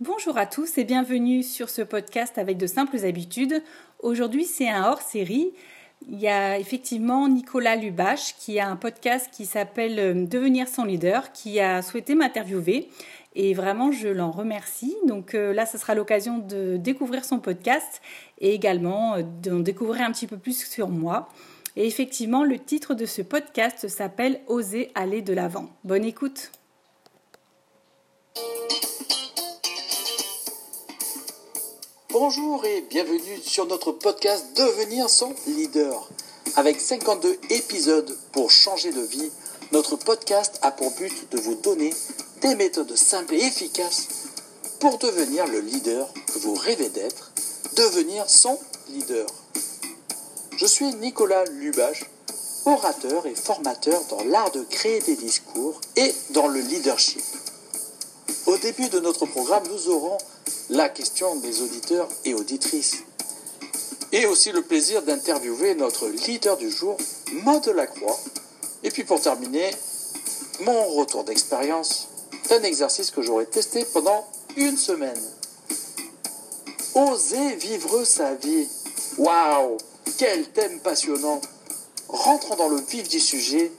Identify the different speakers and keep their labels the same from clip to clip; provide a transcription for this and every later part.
Speaker 1: Bonjour à tous et bienvenue sur ce podcast avec de simples habitudes. Aujourd'hui, c'est un hors-série. Il y a effectivement Nicolas Lubache qui a un podcast qui s'appelle euh, Devenir son leader qui a souhaité m'interviewer et vraiment je l'en remercie. Donc euh, là, ce sera l'occasion de découvrir son podcast et également euh, d'en découvrir un petit peu plus sur moi. Et effectivement, le titre de ce podcast s'appelle Oser aller de l'avant. Bonne écoute.
Speaker 2: Bonjour et bienvenue sur notre podcast Devenir son leader. Avec 52 épisodes pour changer de vie, notre podcast a pour but de vous donner des méthodes simples et efficaces pour devenir le leader que vous rêvez d'être, devenir son leader. Je suis Nicolas Lubache, orateur et formateur dans l'art de créer des discours et dans le leadership. Au début de notre programme, nous aurons la question des auditeurs et auditrices. Et aussi le plaisir d'interviewer notre leader du jour, Maud Lacroix. Et puis pour terminer, mon retour d'expérience d'un exercice que j'aurais testé pendant une semaine. Oser vivre sa vie. Waouh Quel thème passionnant Rentrons dans le vif du sujet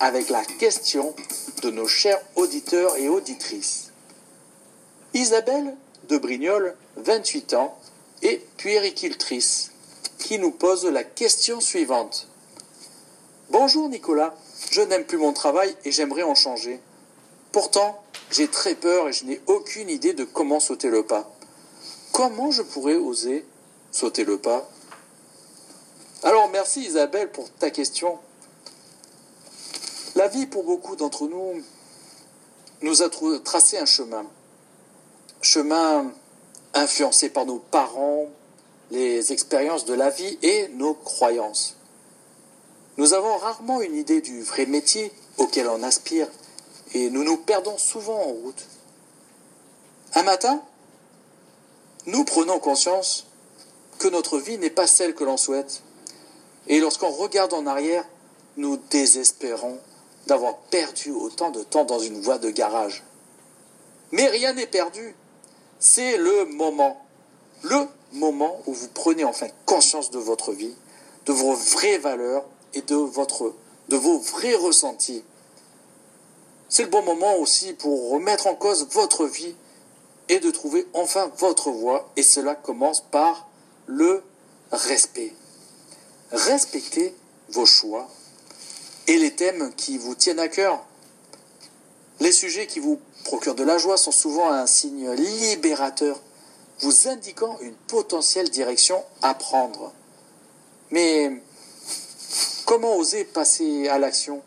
Speaker 2: avec la question de nos chers auditeurs et auditrices. Isabelle de Brignoles, 28 ans, et puéricultrice, qui nous pose la question suivante. Bonjour Nicolas, je n'aime plus mon travail et j'aimerais en changer. Pourtant, j'ai très peur et je n'ai aucune idée de comment sauter le pas. Comment je pourrais oser sauter le pas? Alors merci Isabelle pour ta question. La vie pour beaucoup d'entre nous nous a tracé un chemin chemin influencé par nos parents, les expériences de la vie et nos croyances. Nous avons rarement une idée du vrai métier auquel on aspire et nous nous perdons souvent en route. Un matin, nous prenons conscience que notre vie n'est pas celle que l'on souhaite. Et lorsqu'on regarde en arrière, nous désespérons d'avoir perdu autant de temps dans une voie de garage. Mais rien n'est perdu c'est le moment. Le moment où vous prenez enfin conscience de votre vie, de vos vraies valeurs et de, votre, vos vrais ressentis. C'est le bon moment aussi pour remettre en cause votre vie et de trouver enfin votre voie. Et cela commence par le respect. Respectez vos choix et les thèmes qui vous tiennent à cœur. Les sujets qui vous procurent de la joie sont souvent un signe libérateur, vous indiquant une potentielle direction à prendre. Mais comment oser passer à l'action?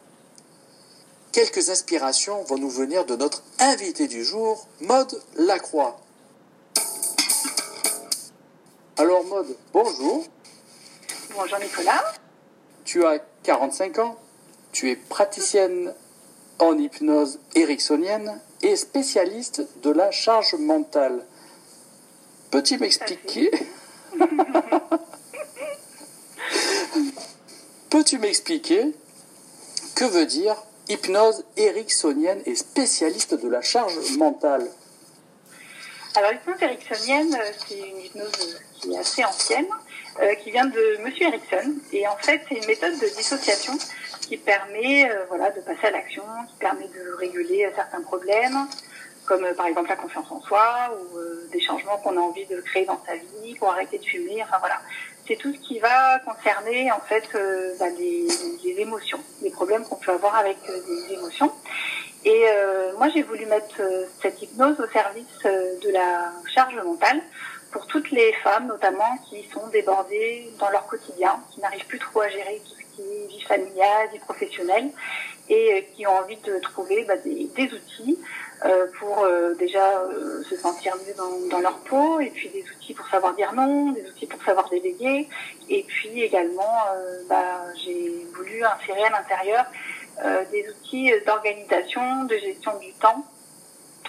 Speaker 2: Quelques inspirations vont nous venir de notre invité du jour, Maude Lacroix. Alors Maude, bonjour.
Speaker 3: Bonjour Nicolas.
Speaker 2: Tu as 45 ans, tu es praticienne en hypnose ericksonienne et spécialiste de la charge mentale. Peux-tu m'expliquer Peux-tu m'expliquer que veut dire hypnose ericksonienne et spécialiste de la charge mentale?
Speaker 3: Alors l'hypnose ericksonienne, euh, c'est une hypnose qui est assez ancienne, euh, qui vient de Monsieur Erickson. Et en fait, c'est une méthode de dissociation qui permet euh, voilà, de passer à l'action, qui permet de réguler euh, certains problèmes, comme euh, par exemple la confiance en soi ou des changements qu'on a envie de créer dans sa vie pour arrêter de fumer. Enfin voilà, c'est tout ce qui va concerner en fait bah, les, les, émotions, les problèmes qu'on peut avoir avec des émotions. Et moi, j'ai voulu mettre cette hypnose au service de la charge mentale pour toutes les femmes, notamment, qui sont débordées dans leur quotidien, qui n'arrivent plus trop à gérer tout vie familiale, vie professionnelle, et euh, qui ont envie de trouver bah, des, outils euh, pour euh, déjà se sentir mieux dans, leur peau, et puis des outils pour savoir dire non, des outils pour savoir déléguer, et puis également, bah, j'ai voulu insérer à l'intérieur des outils d'organisation, de gestion du temps,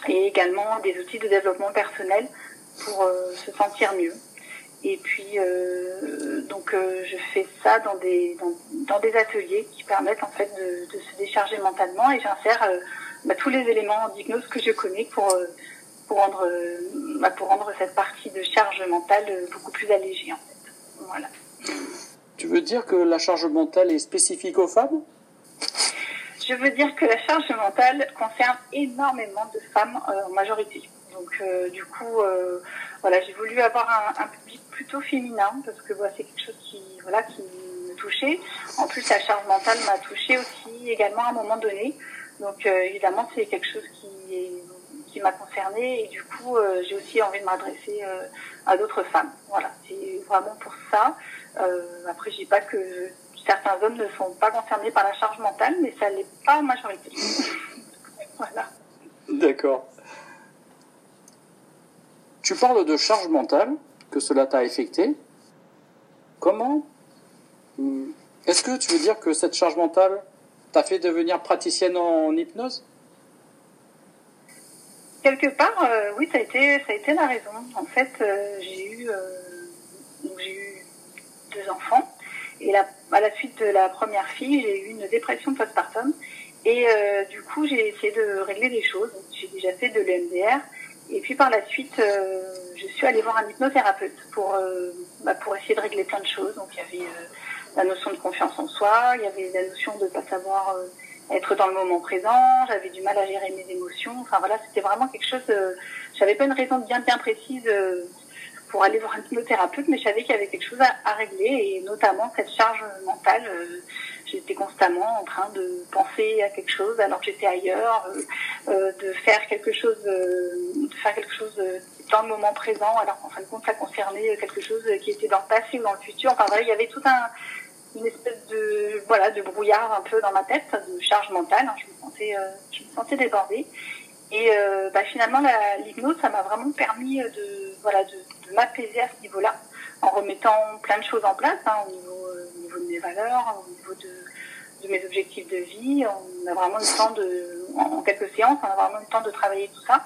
Speaker 3: et également des outils de développement personnel pour se sentir mieux. Et puis, euh, donc, euh, je fais ça dans des, dans, dans, des ateliers qui permettent en fait de, de se décharger mentalement et j'insère bah, tous les éléments d'hypnose que je connais pour pour rendre, bah, pour rendre cette partie de charge mentale beaucoup plus allégée en fait. Voilà.
Speaker 2: Tu veux dire que la charge mentale est spécifique aux femmes?
Speaker 3: Je veux dire que la charge mentale concerne énormément de femmes en majorité. Donc du coup, voilà, j'ai voulu avoir un, un, public plutôt féminin parce que bah, c'est quelque chose qui, voilà, qui me touchait. En plus, la charge mentale m'a touchée aussi également à un moment donné. Donc euh, évidemment, c'est quelque chose qui, qui m'a concernée et du coup, euh, j'ai aussi envie de m'adresser euh, à d'autres femmes. Voilà, c'est vraiment pour ça. après, je dis pas que certains hommes ne sont pas concernés par la charge mentale, mais ça l'est pas en majorité. voilà.
Speaker 2: D'accord. Tu parles de charge mentale, que cela t'a affecté. Comment Est-ce que tu veux dire que cette charge mentale t'a fait devenir praticienne en hypnose?
Speaker 3: Quelque part, euh, oui, ça a été, ça a été la raison. En fait, euh, j'ai eu, euh, j'ai eu deux enfants et à la suite de la première fille, j'ai eu une dépression postpartum et du coup, j'ai essayé de régler les choses. J'ai déjà fait de l'EMDR et puis par la suite, je suis allée voir un hypnothérapeute pour, bah, pour essayer de régler plein de choses. Donc il y avait la notion de confiance en soi, il y avait la notion de pas savoir euh, être dans le moment présent, j'avais du mal à gérer mes émotions. Enfin voilà, c'était vraiment quelque chose. Euh, j'avais pas une raison bien bien précise euh, pour aller voir un hypnothérapeute, mais je savais qu'il y avait quelque chose à, régler et notamment cette charge mentale. j'étais constamment en train de penser à quelque chose alors que j'étais ailleurs, de faire quelque chose, de faire quelque chose dans le moment présent alors qu'en fin de compte ça concernait quelque chose qui était dans le passé ou dans le futur. Enfin voilà, il y avait tout un une espèce de voilà de brouillard un peu dans ma tête, de charge mentale. Hein. Je me sentais euh, je me sentais débordée. Et euh, bah, finalement, l'hypnose, ça m'a vraiment permis de voilà de m'apaiser à ce niveau-là, en remettant plein de choses en place hein, au niveau euh, au niveau de mes valeurs, au niveau de, de mes objectifs de vie. On a vraiment le temps de en, quelques séances, on a vraiment le temps de travailler tout ça.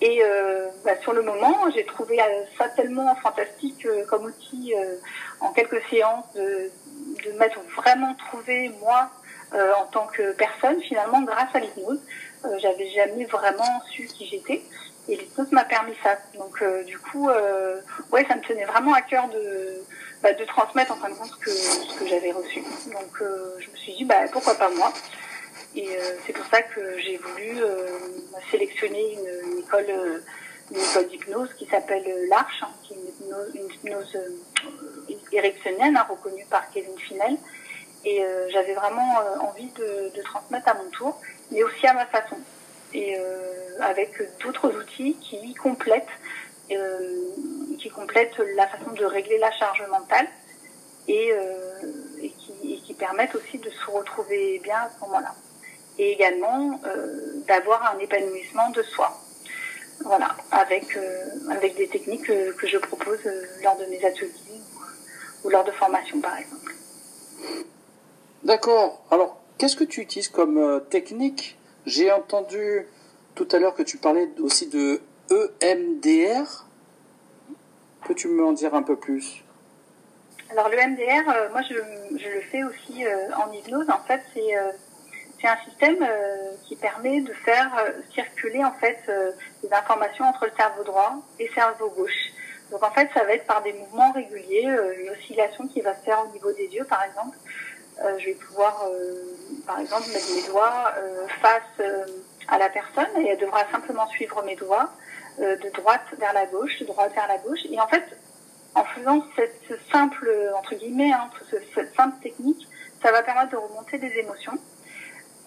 Speaker 3: Et euh, bah, sur le moment, j'ai trouvé ça tellement fantastique comme outil en quelques séances de, de m'être vraiment trouvé moi euh, en tant que personne finalement grâce à l'hypnose. Euh, J'avais jamais vraiment su qui j'étais et l'hypnose m'a permis ça. Donc euh, du coup, euh, ouais, ça me tenait vraiment à cœur de bah, de transmettre en fin de compte ce que j'avais reçu. Donc euh, je me suis dit bah pourquoi pas moi? Et c'est pour ça que j'ai voulu sélectionner une, école une école d'hypnose qui s'appelle l'Arche, hein, qui est une hypnose, une hypnose hein, reconnue par Kevin Finel. Et j'avais vraiment envie de, transmettre à mon tour, mais aussi à ma façon. Et euh, avec d'autres outils qui complètent, qui complètent la façon de régler la charge mentale et, et, qui, et qui, permettent aussi de se retrouver bien à ce moment-là. Et également d'avoir un épanouissement de soi voilà, avec, avec des techniques que, je propose lors de mes ateliers ou lors de formation par exemple.
Speaker 2: D'accord. Alors, qu'est-ce que tu utilises comme euh, technique J'ai entendu tout à l'heure que tu parlais aussi de EMDR. Peux-tu me en dire un peu plus?
Speaker 3: Alors, le EMDR, euh, moi je, le fais aussi euh, en hypnose. En fait, c'est c'est un système qui permet de faire circuler en fait des informations entre le cerveau droit et le cerveau gauche. Donc en fait, ça va être par des mouvements réguliers, euh, une oscillation qui va se faire au niveau des yeux, par exemple. Euh, je vais pouvoir, euh, par exemple, mettre mes doigts face à la personne et elle devra simplement suivre mes doigts de droite vers la gauche, de droite vers la gauche. Et en fait, en faisant cette simple, entre guillemets, hein, cette simple technique, ça va permettre de remonter des émotions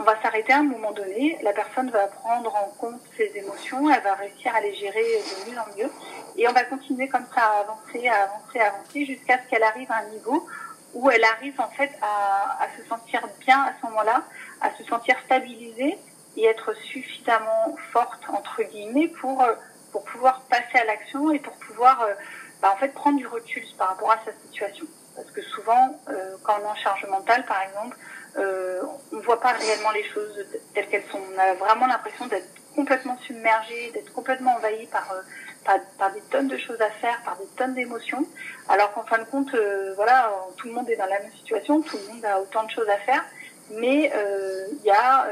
Speaker 3: on va s'arrêter à un moment donné, la personne va prendre en compte ses émotions, elle va réussir à les gérer de mieux en mieux, et on va continuer comme ça à avancer, à avancer, à avancer, jusqu'à ce qu'elle arrive à un niveau où elle arrive en fait à, se sentir bien à ce moment-là, à se sentir stabilisée et être suffisamment forte entre guillemets pour pour pouvoir passer à l'action et pour pouvoir euh, bah, en fait prendre du recul par rapport à sa situation. Parce que souvent, euh, quand on est en charge mentale, par exemple, euh, on ne voit pas réellement les choses telles qu'elles sont. On a vraiment l'impression d'être complètement submergé, d'être complètement envahi par, euh, par, des tonnes de choses à faire, par des tonnes d'émotions, alors qu'en fin de compte, euh, voilà, tout le monde est dans la même situation, tout le monde a autant de choses à faire, mais il y a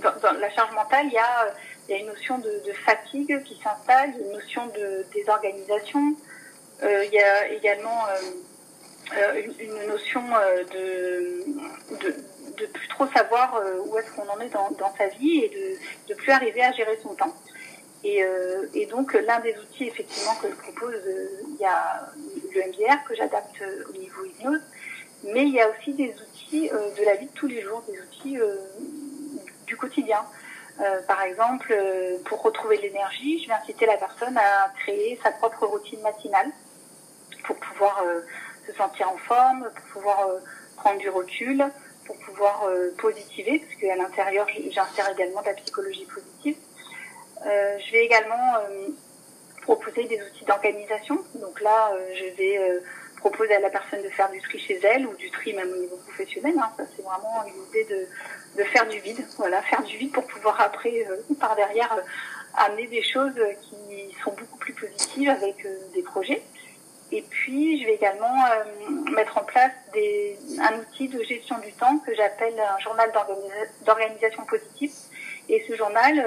Speaker 3: dans, dans, la charge mentale, il y a une notion de, fatigue qui s'installe, une notion de désorganisation. Euh, il y a également euh, une, notion de, de, de, plus trop savoir où est-ce qu'on en est dans, dans, sa vie et de, de plus arriver à gérer son temps. Et, et donc l'un des outils effectivement que je propose, il y a le MDR que j'adapte au niveau hypnose, mais il y a aussi des outils de la vie de tous les jours, des outils du quotidien. Euh, par exemple, euh, pour retrouver l'énergie, je vais inciter la personne à créer sa propre routine matinale pour pouvoir euh, se sentir en forme, pour pouvoir prendre du recul, pour pouvoir positiver, parce qu'à l'intérieur, j'insère également de la psychologie positive. Je vais également proposer des outils d'organisation. Donc là, je vais proposer à la personne de faire du tri chez elle ou du tri même au niveau professionnel. Hein. Ça, c'est vraiment une idée de faire du vide, voilà, faire du vide pour pouvoir après, euh, par derrière, euh, amener des choses qui sont beaucoup plus positives avec euh, des projets. Et puis, je vais également mettre en place des, un outil de gestion du temps que j'appelle un journal d'organisation positive. Et ce journal,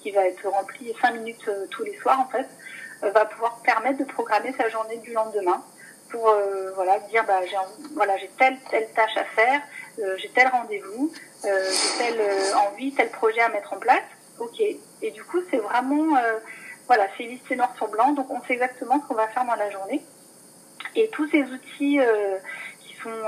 Speaker 3: qui va être rempli cinq minutes tous les soirs, en fait, va pouvoir permettre de programmer sa journée du lendemain pour voilà dire bah j'ai voilà telle telle tâche à faire j'ai tel rendez-vous euh, j'ai telle euh, envie, tel projet à mettre en place. Ok. Et du coup, c'est vraiment, euh, voilà, c'est listé noir sur blanc, donc on sait exactement ce qu'on va faire dans la journée. Et tous ces outils qui sont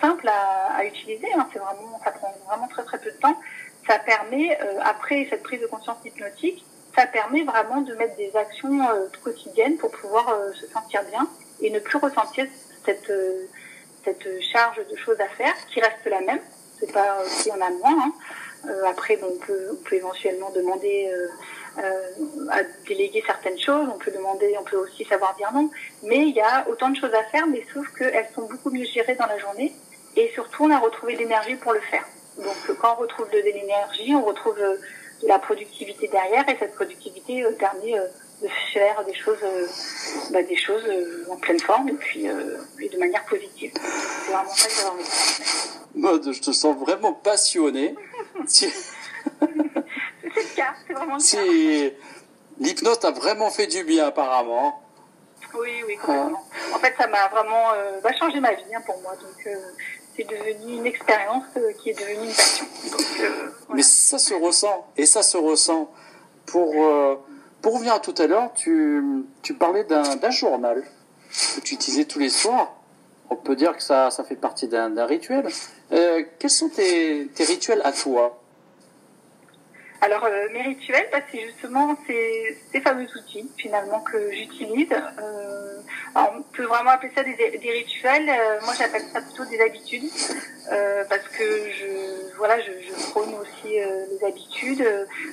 Speaker 3: simples à, à utiliser, hein, c'est vraiment, ça prend vraiment très très peu de temps. Ça permet, après cette prise de conscience hypnotique, ça permet vraiment de mettre des actions quotidiennes pour pouvoir se sentir bien et ne plus ressentir cette cette charge de choses à faire qui reste la même, c'est pas si on a moins. Hein. Euh, après, on, peut, on peut éventuellement demander euh, euh, à déléguer certaines choses. On peut demander, on peut aussi savoir dire non. Mais il y a autant de choses à faire, mais sauf qu'elles sont beaucoup mieux gérées dans la journée. Et surtout, on a retrouvé l'énergie pour le faire. Donc, quand on retrouve de l'énergie, on retrouve de la productivité derrière, et cette productivité permet de faire des choses, bah, des choses en pleine forme et puis et de manière positive. C'est vraiment ça que j'ai envie de
Speaker 2: Mode, je te sens vraiment passionné.
Speaker 3: c'est le cas, c'est vraiment le cas.
Speaker 2: L'hypnose t'a vraiment fait du bien, apparemment.
Speaker 3: Oui, oui, complètement. En fait, ça m'a vraiment euh, bah, changé ma vie hein, pour moi. Donc, euh, c'est devenu une expérience euh, qui est devenue une passion.
Speaker 2: Mais ça se ressent, et ça se ressent. Pour, pour revenir à tout à l'heure, tu, tu parlais d'un journal que tu utilisais tous les soirs on peut dire que ça, ça fait partie d'un rituel. Euh, quels sont tes, tes, rituels à toi?
Speaker 3: Alors, euh, mes rituels, bah, c'est justement ces, ces, fameux outils, finalement, que j'utilise. Euh, on peut vraiment appeler ça des, des rituels. Euh, moi, j'appelle ça plutôt des habitudes, euh, parce que je, voilà, je, je prône aussi les habitudes,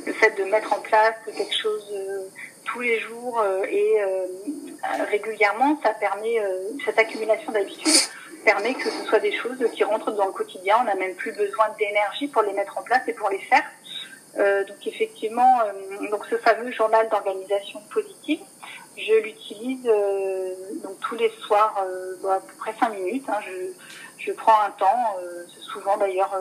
Speaker 3: le fait de mettre en place quelque chose tous les jours euh, et euh, régulièrement, ça permet euh, cette accumulation d'habitudes permet que ce soit des choses qui rentrent dans le quotidien. On n'a même plus besoin d'énergie pour les mettre en place et pour les faire. Euh, donc effectivement, euh, donc ce fameux journal d'organisation positive, je l'utilise euh, donc tous les soirs, bon, à peu près cinq minutes. Hein, je, je prends un temps, souvent d'ailleurs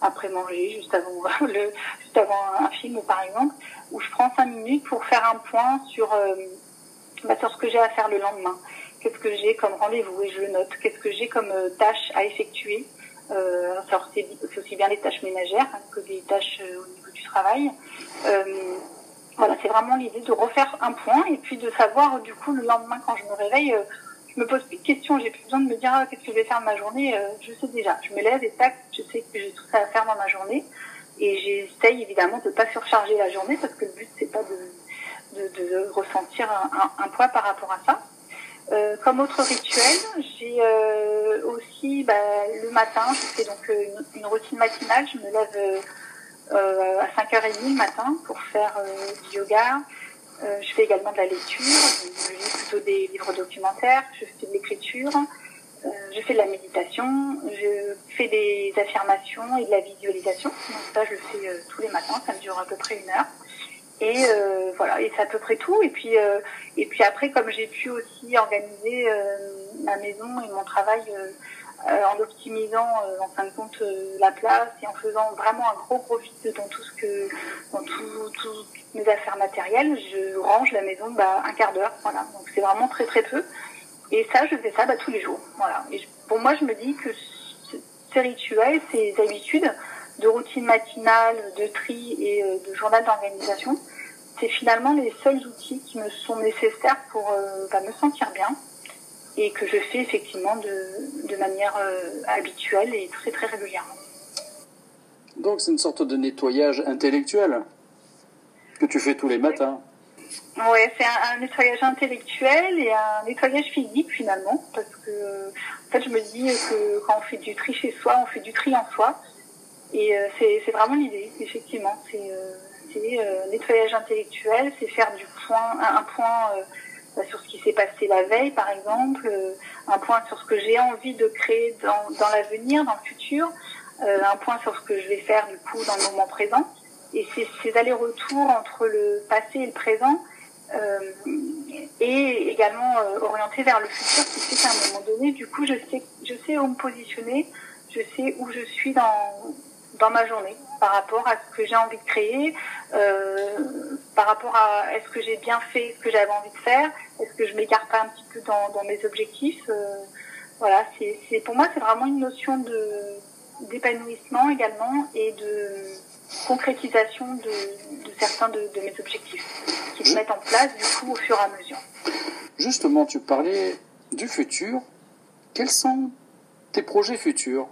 Speaker 3: après manger, juste avant le, juste avant un film par exemple, où je prends cinq minutes pour faire un point sur, bah, sur ce que j'ai à faire le lendemain. Qu'est-ce que j'ai comme rendez-vous et je le note. Qu'est-ce que j'ai comme tâches à effectuer. Euh, c'est aussi bien les tâches ménagères hein, que les tâches euh, au niveau du travail. Euh, voilà, c'est vraiment l'idée de refaire un point et puis de savoir du coup le lendemain quand je me réveille je me pose plus de questions, j'ai plus besoin de me dire ah, qu'est-ce que je vais faire de ma journée, euh, je sais déjà. Je me lève et tac, je sais que j'ai tout ça à faire dans ma journée. Et j'essaye évidemment de pas surcharger la journée parce que le but c'est pas de, ressentir un, poids par rapport à ça. Euh, comme autre rituel, j'ai euh, aussi bah, le matin, je fais donc euh, une, routine matinale, je me lève euh, à 5h30 le matin pour faire du yoga, euh, je fais également de la lecture, je lis plutôt des livres documentaires, je fais de l'écriture, euh, je fais de la méditation, je fais des affirmations et de la visualisation. Donc ça, je le fais euh, tous les matins, ça me dure à peu près une heure. Et voilà, et c'est à peu près tout. Et puis, et puis après, comme j'ai pu aussi organiser ma maison et mon travail en optimisant en fin de compte la place et en faisant vraiment un gros profit dans tout ce que dans toutes mes affaires matérielles, je range la maison bah, un quart d'heure. Voilà, donc c'est vraiment très très peu. Et ça, je fais ça bah, tous les jours. Voilà. Et pour moi, je me dis que ces rituels, ces habitudes de routine matinale, de tri et de journal d'organisation, c'est finalement les seuls outils qui me sont nécessaires pour euh, bah, me sentir bien et que je fais effectivement de, de manière euh, habituelle et très très régulièrement.
Speaker 2: Donc c'est une sorte de nettoyage intellectuel que tu fais tous les matins.
Speaker 3: Oui, c'est un, nettoyage intellectuel et un nettoyage physique finalement, parce que en fait je me dis que quand on fait du tri chez soi, on fait du tri en soi, et euh, c'est vraiment l'idée, effectivement. C'est c'est euh, nettoyage intellectuel, c'est faire du point, un, point euh, bah, sur ce qui s'est passé la veille, par exemple, euh, un point sur ce que j'ai envie de créer dans, l'avenir, dans le futur, un point sur ce que je vais faire du coup dans le moment présent. Et ces allers-retours entre le passé et le présent et également orienté vers le futur qui fait qu'à un moment donné, du coup, je sais où me positionner, je sais où je suis dans, dans ma journée par rapport à ce que j'ai envie de créer, euh, par rapport à est-ce que j'ai bien fait ce que j'avais envie de faire, est-ce que je m'égare pas un petit peu dans, dans mes objectifs. Euh, voilà, c'est pour moi c'est vraiment une notion de d'épanouissement également et de concrétisation de, de certains de, de, mes objectifs qui se mettent en place du coup au fur et à mesure.
Speaker 2: Justement, tu parlais du futur. Quels sont tes projets futurs?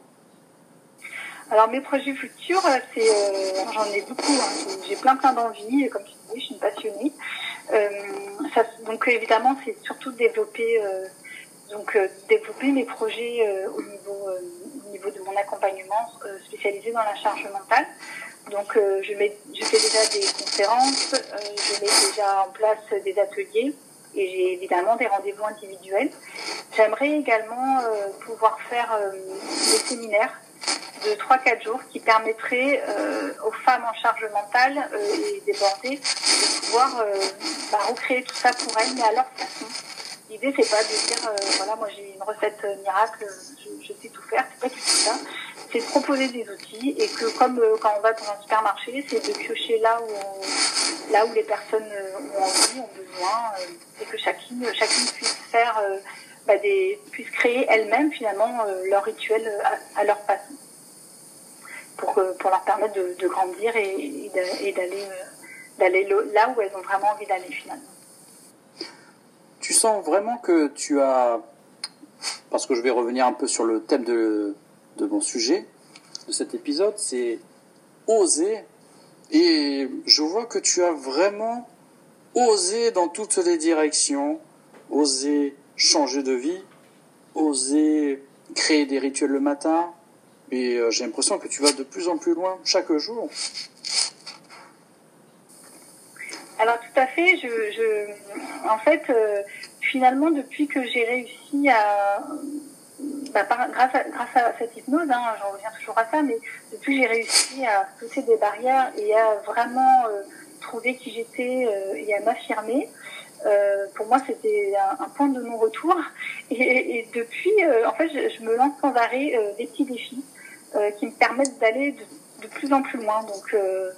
Speaker 3: Alors mes projets futurs, euh, c'est, euh, j'en ai beaucoup. Hein. J'ai plein plein d'envies, comme tu dis, je suis une passionnée. Euh, donc évidemment, c'est surtout développer, donc développer mes projets au niveau, au niveau de mon accompagnement spécialisé dans la charge mentale. Donc je, mets, je fais déjà des conférences, je mets déjà en place des ateliers et j'ai évidemment des rendez-vous individuels. J'aimerais également pouvoir faire des séminaires de 3-4 jours qui permettrait euh, aux femmes en charge mentale euh, et débordées de pouvoir euh, bah, recréer tout ça pour elles, mais à leur façon. L'idée, c'est pas de dire, voilà, moi j'ai une recette miracle, je, sais tout faire, c'est pas du tout ça. C'est de proposer des outils et que comme quand on va dans un supermarché, c'est de piocher là où, là où les personnes ont envie, ont besoin, et que chacune, chacune puisse faire, bah, des, puisse créer elle-même finalement leur rituel à leur façon pour, pour leur permettre de, grandir et, d'aller euh, là où elles ont vraiment envie d'aller finalement.
Speaker 2: Tu sens vraiment que tu as, parce que je vais revenir un peu sur le thème de mon sujet, de cet épisode, c'est oser. Et je vois que tu as vraiment osé dans toutes les directions, osé changer de vie, osé créer des rituels le matin, et euh, j'ai l'impression que tu vas de plus en plus loin chaque jour.
Speaker 3: Alors tout à fait. Je, en fait, euh, finalement, depuis que j'ai réussi à, bah, grâce, à, grâce à cette hypnose, hein, j'en reviens toujours à ça, mais depuis que j'ai réussi à sauter des barrières et à vraiment euh, trouver qui j'étais et à m'affirmer, pour moi, c'était un, point de non-retour. Et, depuis, en fait, je, me lance sans arrêt des petits défis. Euh, qui me permettent d'aller de, de, plus en plus loin. Donc, euh,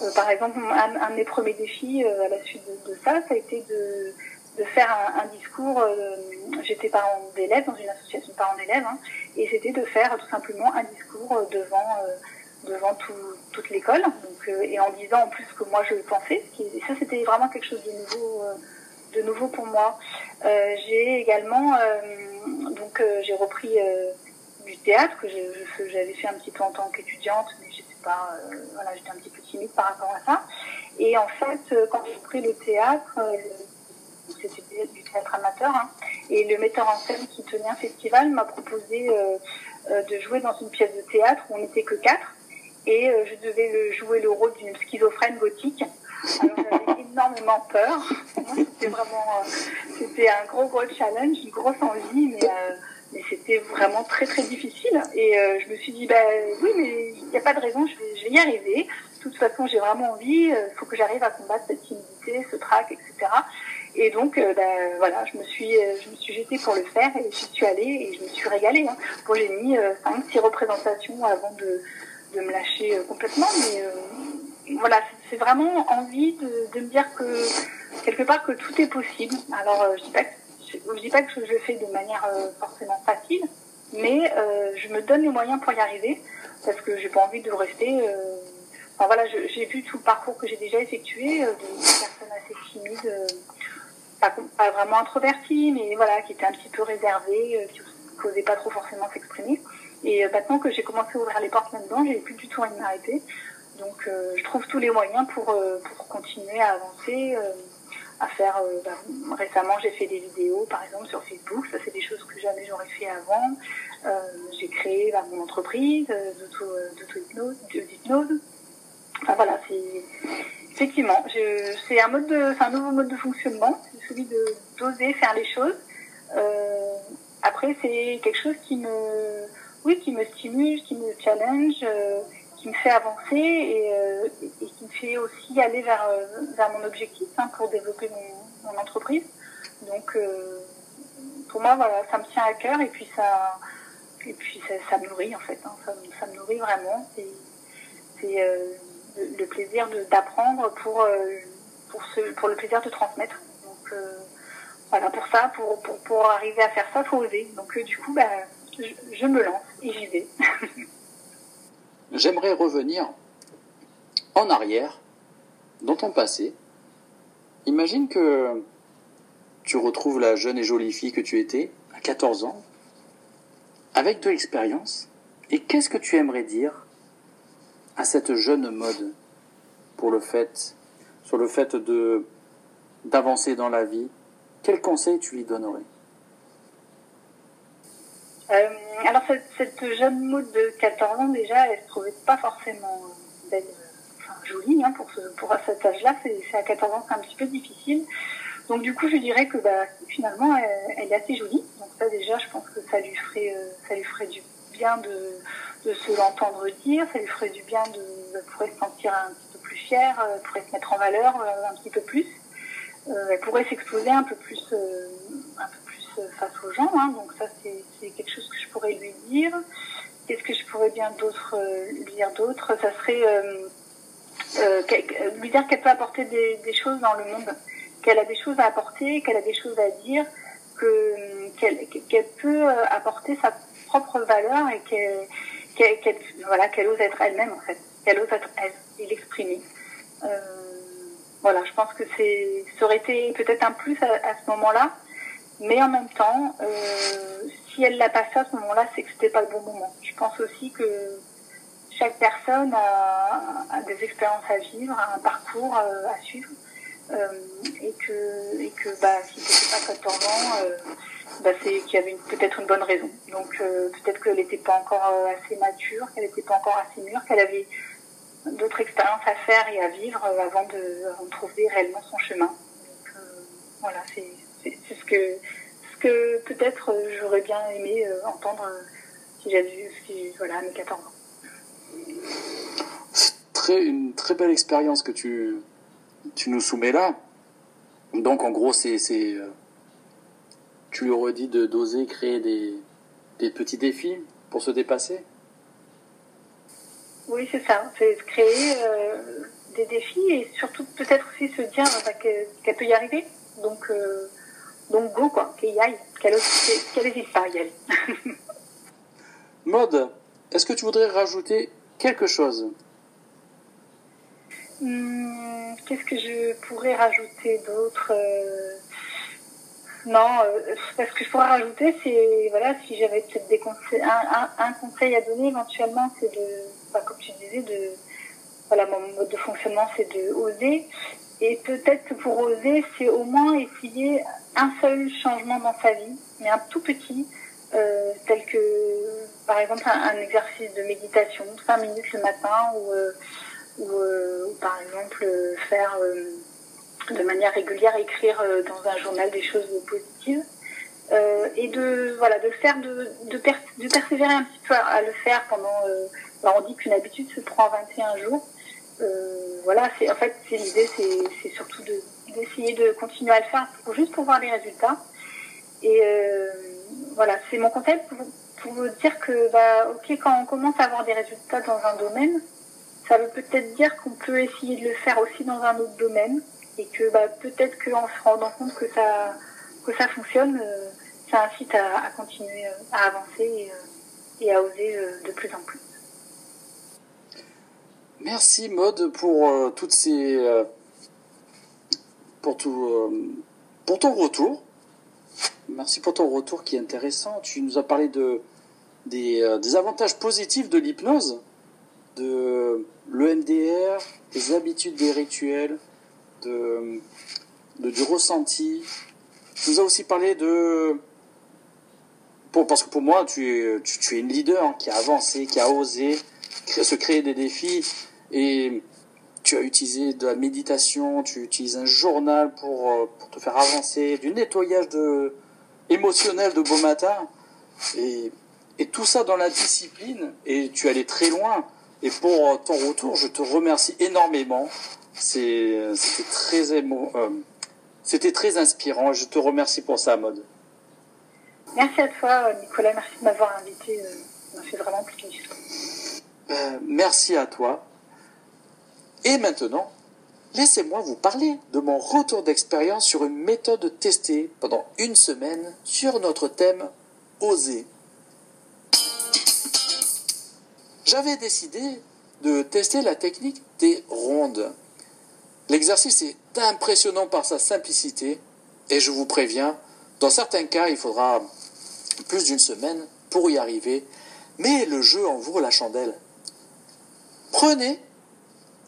Speaker 3: euh, par exemple, un, un, de mes premiers défis à la suite de, de, ça, ça a été de, de faire un, un discours. J'étais parent d'élèves dans une association de parents d'élèves, hein, et c'était de faire tout simplement un discours devant devant tout, toute l'école, donc et en disant en plus que moi je pensais. Et ça, c'était vraiment quelque chose de nouveau, de nouveau pour moi. j'ai également donc j'ai repris du théâtre que j'avais fait un petit peu en tant qu'étudiante, mais j'étais pas, euh, voilà, j'étais un petit peu timide par rapport à ça. Et en fait, euh, quand j'ai pris le théâtre, euh, c'était du théâtre amateur, hein, et le metteur en scène qui tenait un festival m'a proposé de jouer dans une pièce de théâtre où on n'était que quatre, et je devais le, jouer le rôle d'une schizophrène gothique. Alors j'avais énormément peur. C'était vraiment, c'était un gros gros challenge, une grosse envie, mais mais c'était vraiment très très difficile. Et euh, je me suis dit, bah oui, mais il n'y a pas de raison, je vais, je vais y arriver. De toute façon, j'ai vraiment envie, euh, faut que j'arrive à combattre cette timidité, ce trac, etc. Et donc, ben, voilà, je me suis, je me suis jetée pour le faire et j'y suis allée et je me suis régalée. Hein. Bon, j'ai mis 5-6 représentations avant de, de me lâcher complètement, mais voilà, c'est vraiment envie de, de, me dire que quelque part que tout est possible. Alors, je dis pas je dis pas que je le fais de manière forcément facile, mais je me donne les moyens pour y arriver parce que j'ai pas envie de rester. Euh... Enfin voilà, j'ai vu tout le parcours que j'ai déjà effectué euh, de personnes assez timides, euh, pas, vraiment introverties, mais voilà, qui étaient un petit peu réservées, euh, qui n'osaient pas trop forcément s'exprimer. Et maintenant que j'ai commencé à ouvrir les portes là-dedans, j'ai plus du tout envie de m'arrêter. Donc je trouve tous les moyens pour, pour continuer à avancer faire. Bah, récemment, j'ai fait des vidéos, par exemple, sur Facebook. Ça, c'est des choses que jamais j'aurais fait avant. Euh, j'ai créé bah, mon entreprise euh, d'auto-hypnose. Enfin voilà, c'est effectivement, c'est un nouveau mode de fonctionnement, c'est celui de d'oser faire les choses. Euh, après, c'est quelque chose qui me, oui, qui me stimule, qui me challenge, euh, qui me fait avancer et, euh, et, qui me fait aussi aller vers vers mon objectif hein, pour développer mon, entreprise. Donc, pour moi, voilà, ça me tient à cœur et puis ça et puis ça, me nourrit en fait, hein. ça, me nourrit vraiment. C'est euh, le, plaisir d'apprendre pour, euh, pour, le plaisir de transmettre. Donc euh, voilà, pour ça, pour, pour, arriver à faire ça, faut oser. Donc euh, du coup, bah, je me lance et j'y vais.
Speaker 2: J'aimerais revenir en arrière dans ton passé. Imagine que tu retrouves la jeune et jolie fille que tu étais à 14 ans avec de l'expérience, et qu'est-ce que tu aimerais dire à cette jeune mode sur le fait de d'avancer dans la vie? Quel conseil tu lui donnerais?
Speaker 3: Euh, Alors cette, jeune mode de 14 ans déjà, elle se trouvait pas forcément belle, enfin, jolie hein, pour, ce, pour cet âge-là. C'est à 14 ans, c'est un petit peu difficile. Donc du coup, je dirais que bah, finalement, elle, est assez jolie. Donc ça déjà, je pense que ça lui ferait, euh, ça lui ferait du bien de, se l'entendre dire. Ça lui ferait du bien de, pourrait se sentir un petit peu plus fière, euh, pourrait se mettre en valeur euh, un petit peu plus. elle pourrait s'exposer un peu plus face aux gens. Hein. Donc ça, c'est quelque chose que je pourrais lui dire. Qu'est-ce que je pourrais bien d'autre lui dire d'autre? Ça serait lui dire qu'elle peut apporter des, choses dans le monde qu'elle a des choses à apporter, qu'elle a des choses à dire, que qu'elle peut euh, apporter sa propre valeur et qu'elle voilà qu'elle ose être elle-même en fait, qu'elle ose être elle et l'exprimer. Euh, voilà, je pense que ça aurait été peut-être un plus à ce moment-là, mais en même temps, euh, si elle l'a pas fait à ce moment-là, c'est que c'était pas le bon moment. Je pense aussi que chaque personne a, des expériences à vivre, a un parcours euh, à suivre. Euh, et que et que bah si c'était pas 14 ans euh, bah, c'est qu'il y avait peut-être une bonne raison donc peut-être qu'elle n'était pas encore assez mature qu'elle n'était pas encore assez mûre qu'elle avait d'autres expériences à faire et à vivre avant de, avant de trouver réellement son chemin donc voilà c'est c'est ce que ce que peut-être j'aurais bien aimé entendre si j'avais si voilà mes 14 ans
Speaker 2: très une très belle expérience que tu tu nous soumets là. Donc en gros, c'est, c'est euh, tu lui aurais dit de d'oser créer des, des petits défis pour se dépasser?
Speaker 3: Oui, c'est ça. C'est créer euh, des défis et surtout peut-être aussi se dire bah, qu'elle, peut y arriver. Donc euh, donc go quoi, qu'elle y aille, qu'elle n'hésite pas à y aller.
Speaker 2: Mode, est-ce que tu voudrais rajouter quelque chose?
Speaker 3: Hmm, qu'est-ce que je pourrais rajouter d'autre euh, Non, euh, ce que je pourrais rajouter, c'est voilà, si j'avais peut-être des conseils, un, un, conseil à donner éventuellement, c'est de, bah, comme tu disais, de voilà, mon mode de fonctionnement, c'est de oser. Et peut-être pour oser, c'est au moins essayer un seul changement dans sa vie, mais un tout petit, euh, tel que par exemple un, exercice de méditation, cinq minutes le matin ou euh, euh, ou, par exemple faire de manière régulière écrire dans un journal des choses positives. Et de voilà de faire de, de, de, persévérer un petit peu à, le faire pendant bah, on dit qu'une habitude se prend 21 jours voilà c'est en fait c'est l'idée c'est c'est surtout de, d'essayer de continuer à le faire pour, juste pour voir les résultats. Et voilà, c'est mon conseil pour, pour vous dire que, bah, ok, quand on commence à avoir des résultats dans un domaine, ça veut peut-être dire qu'on peut essayer de le faire aussi dans un autre domaine et que bah, peut-être qu'en se rendant compte que ça, que ça fonctionne, euh, ça incite à, continuer euh, à avancer et, euh, à oser de plus en plus.
Speaker 2: Merci Maude pour toutes ces pour tout pour ton retour. Merci pour ton retour qui est intéressant. Tu nous as parlé de des, des avantages positifs de l'hypnose de l'EMDR, des habitudes des rituels, de, du ressenti. Tu nous as aussi parlé de... Parce que pour moi, tu tu, es une leader hein, qui a avancé, qui a osé se créer des défis. Et tu as utilisé de la méditation, tu utilises un journal pour, euh, pour te faire avancer, du nettoyage de, émotionnel de beau matin. Et, et tout ça dans la discipline. Et tu allais très loin. Et pour ton retour, je te remercie énormément. C'était très émo, euh, c'était très inspirant. Je te remercie pour ça, Mode.
Speaker 3: Merci à toi, Nicolas. Merci de m'avoir invité. Euh, ça m'a fait vraiment plaisir.
Speaker 2: Euh, merci à toi. Et maintenant, laissez-moi vous parler de mon retour d'expérience sur une méthode testée pendant une semaine sur notre thème Oser j'avais décidé de tester la technique des rondes. L'exercice est impressionnant par sa simplicité et je vous préviens, dans certains cas, il faudra plus d'une semaine pour y arriver, mais le jeu en vaut la chandelle. Prenez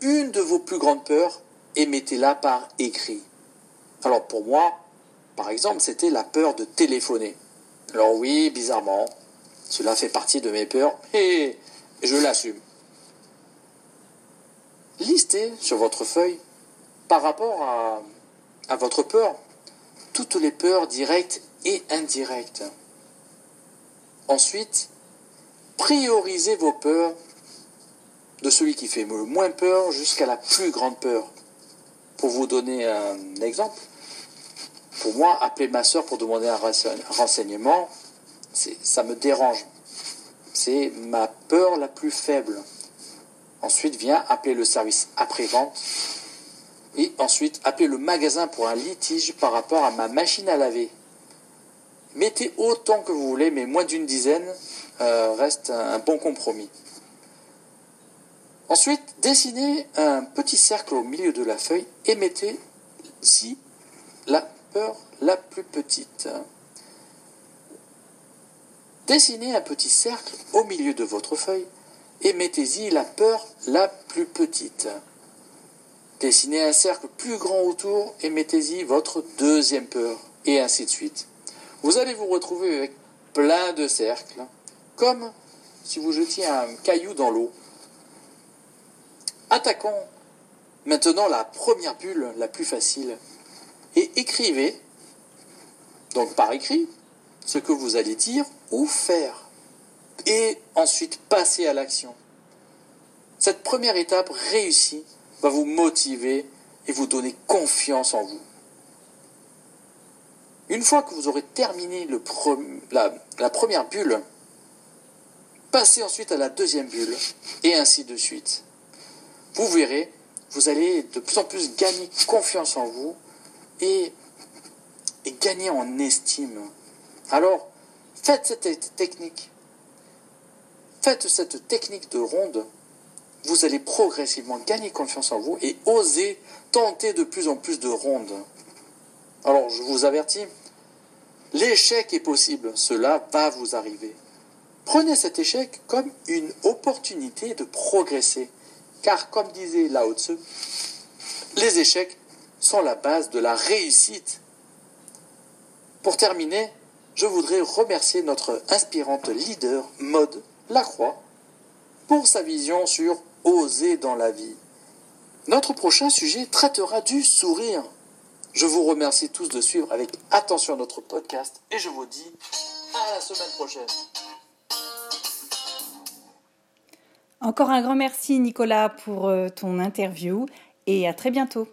Speaker 2: une de vos plus grandes peurs et mettez-la par écrit. Alors pour moi, par exemple, c'était la peur de téléphoner. Alors oui, bizarrement, cela fait partie de mes peurs, mais je l'assume. Listez sur votre feuille, par rapport à votre peur, toutes les peurs directes et indirectes. Ensuite, priorisez vos peurs de celui qui fait le moins peur jusqu'à la plus grande peur. Pour vous donner un exemple, pour moi, appeler ma soeur pour demander un renseignement, ça me dérange. C'est ma peur la plus faible. Ensuite vient appeler le service après-vente. Et ensuite appeler le magasin pour un litige par rapport à ma machine à laver. Mettez autant que vous voulez, mais moins d'une dizaine euh, reste un, bon compromis. Ensuite, dessinez un petit cercle au milieu de la feuille et mettez ici la peur la plus petite. Dessinez un petit cercle au milieu de votre feuille et mettez-y la peur la plus petite. Dessinez un cercle plus grand autour et mettez-y votre deuxième peur, et ainsi de suite. Vous allez vous retrouver avec plein de cercles, comme si vous jetiez un caillou dans l'eau. Attaquons maintenant la première bulle la plus facile et écrivez, donc par écrit, ce que vous allez dire ou faire. Et ensuite passer à l'action. Cette première étape réussie va vous motiver et vous donner confiance en vous. Une fois que vous aurez terminé la première bulle, passez ensuite à la deuxième bulle et ainsi de suite. Vous verrez, vous allez de plus en plus gagner confiance en vous et, gagner en estime. Alors, faites cette technique. Faites cette technique de ronde. Vous allez progressivement gagner confiance en vous et oser tenter de plus en plus de rondes. Alors, je vous avertis, l'échec est possible. Cela va vous arriver. Prenez cet échec comme une opportunité de progresser. Car, comme disait Lao Tzu, les échecs sont la base de la réussite. Pour terminer, je voudrais remercier notre inspirante leader, Maude Lacroix, pour sa vision sur Oser dans la vie. Notre prochain sujet traitera du sourire. Je vous remercie tous de suivre avec attention notre podcast et je vous dis à la semaine prochaine.
Speaker 1: Encore un grand merci Nicolas pour euh, ton interview et à très bientôt.